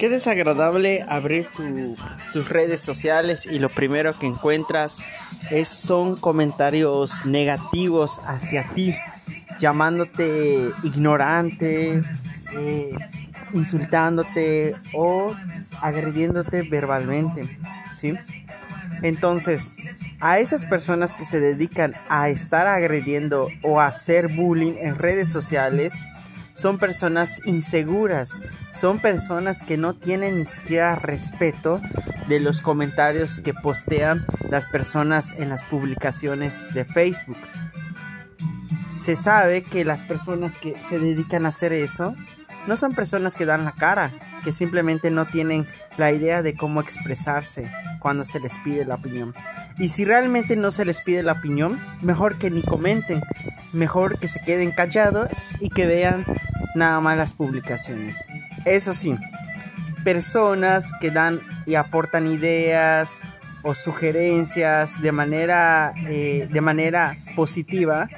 Qué desagradable abrir tus redes sociales y lo primero que encuentras son comentarios negativos hacia ti, llamándote ignorante, eh, insultándote o agrediéndote verbalmente, ¿sí? Entonces, a esas personas que se dedican a estar agrediendo o a hacer bullying en redes sociales, son personas inseguras, son personas que no tienen ni siquiera respeto de los comentarios que postean las personas en las publicaciones de Facebook. Se sabe que las personas que se dedican a hacer eso no son personas que dan la cara, que simplemente no tienen la idea de cómo expresarse cuando se les pide la opinión. Y si realmente no se les pide la opinión, mejor que ni comenten, mejor que se queden callados y que vean nada más las publicaciones. Eso sí, personas que dan y aportan ideas o sugerencias de manera, eh, de manera positiva,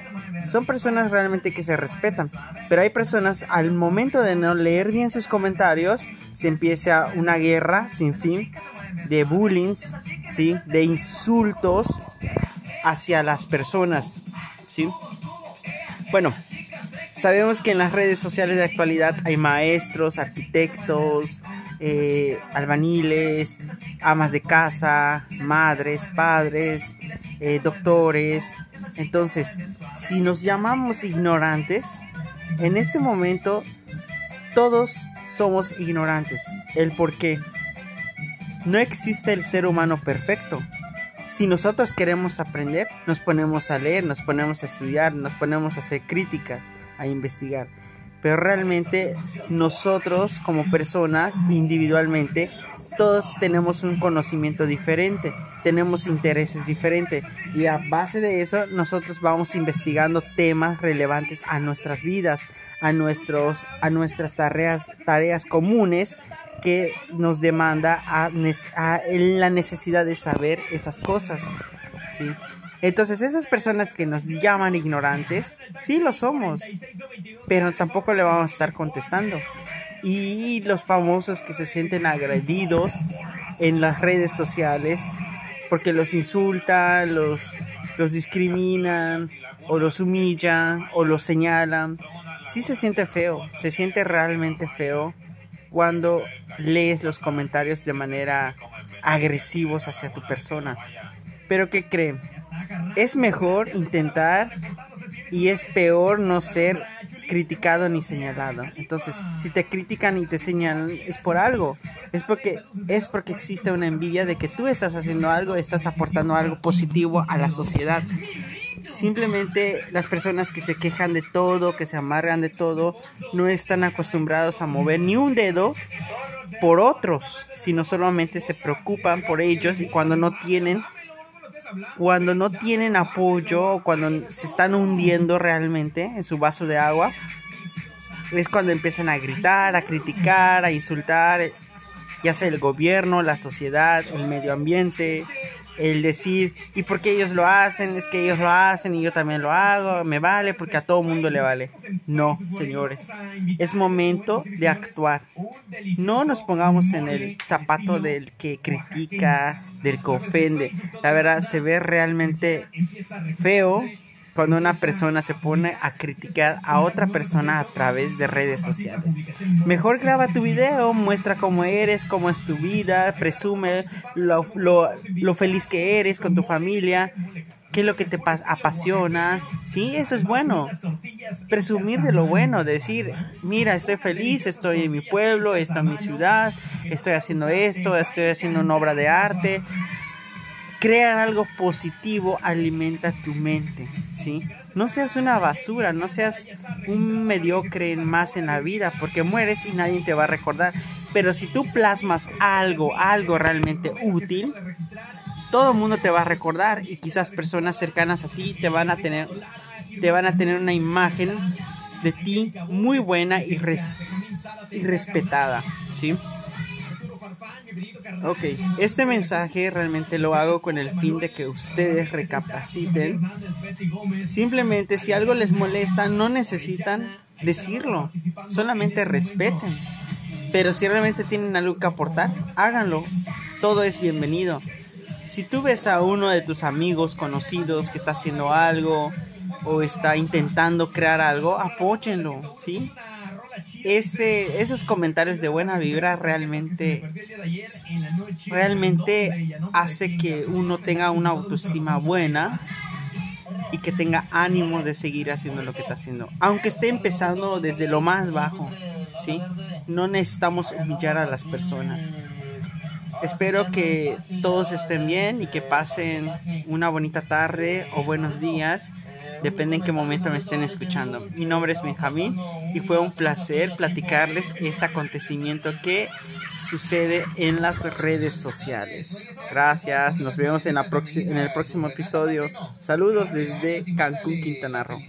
son personas realmente que se respetan. Pero hay personas al momento de no leer bien sus comentarios, se empieza una guerra sin fin de bullying, ¿sí? de insultos hacia las personas. ¿sí? Bueno, Sabemos que en las redes sociales de actualidad hay maestros, arquitectos, eh, albaniles, amas de casa, madres, padres, eh, doctores. Entonces, si nos llamamos ignorantes, en este momento todos somos ignorantes. El por qué. No existe el ser humano perfecto. Si nosotros queremos aprender, nos ponemos a leer, nos ponemos a estudiar, nos ponemos a hacer crítica a investigar. Pero realmente nosotros como personas individualmente todos tenemos un conocimiento diferente, tenemos intereses diferentes y a base de eso nosotros vamos investigando temas relevantes a nuestras vidas, a, nuestros, a nuestras tareas, tareas comunes que nos demanda a, la necesidad de saber esas cosas. ¿sí? Entonces esas personas que nos llaman ignorantes, sí lo somos, pero tampoco le vamos a estar contestando. Y los famosos que se sienten agredidos en las redes sociales porque los insultan, los, los discriminan o los humillan o los señalan, sí se siente feo, se siente realmente feo cuando lees los comentarios de manera agresivos hacia tu persona. Pero ¿qué creen? es mejor intentar y es peor no ser criticado ni señalado. Entonces, si te critican y te señalan es por algo. Es porque es porque existe una envidia de que tú estás haciendo algo, estás aportando algo positivo a la sociedad. Simplemente las personas que se quejan de todo, que se amargan de todo, no están acostumbrados a mover ni un dedo por otros, sino solamente se preocupan por ellos y cuando no tienen cuando no tienen apoyo o cuando se están hundiendo realmente en su vaso de agua, es cuando empiezan a gritar, a criticar, a insultar, ya sea el gobierno, la sociedad, el medio ambiente, el decir, ¿y por qué ellos lo hacen? Es que ellos lo hacen y yo también lo hago, me vale porque a todo mundo le vale. No, señores, es momento de actuar. No nos pongamos en el zapato del que critica, del que ofende. La verdad, se ve realmente feo cuando una persona se pone a criticar a otra persona a través de redes sociales. Mejor graba tu video, muestra cómo eres, cómo es tu vida, presume lo, lo, feliz que eres con tu familia, qué es lo que te apasiona. Sí, eso es bueno. Presumir de lo bueno, decir, mira, estoy feliz, estoy en mi pueblo, estoy en mi ciudad, estoy haciendo esto, estoy haciendo una obra de arte crear algo positivo alimenta tu mente, ¿sí? No seas una basura, no seas un mediocre más en la vida, porque mueres y nadie te va a recordar. Pero si tú plasmas algo, algo realmente útil, todo el mundo te va a recordar y quizás personas cercanas a ti te van a tener, te van a tener una imagen de ti muy buena y, y respetada, ¿sí? Ok, este mensaje realmente lo hago con el fin de que ustedes recapaciten. Simplemente si algo les molesta, no necesitan decirlo, solamente respeten. Pero si realmente tienen algo que aportar, háganlo. Todo es bienvenido. Si tú ves a uno de tus amigos conocidos que está haciendo algo o está intentando crear algo, apóyenlo, ¿sí? Ese, esos comentarios de buena vibra realmente realmente hace que uno tenga una autoestima buena y que tenga ánimo de seguir haciendo lo que está haciendo. Aunque esté empezando desde lo más bajo, ¿sí? No necesitamos humillar a las personas. Espero que todos estén bien y que pasen una bonita tarde o buenos días depende en qué momento me estén escuchando. Mi nombre es Benjamín y fue un placer platicarles este acontecimiento que sucede en las redes sociales. Gracias, nos vemos en, la en el próximo episodio. Saludos desde Cancún, Quintana Roo.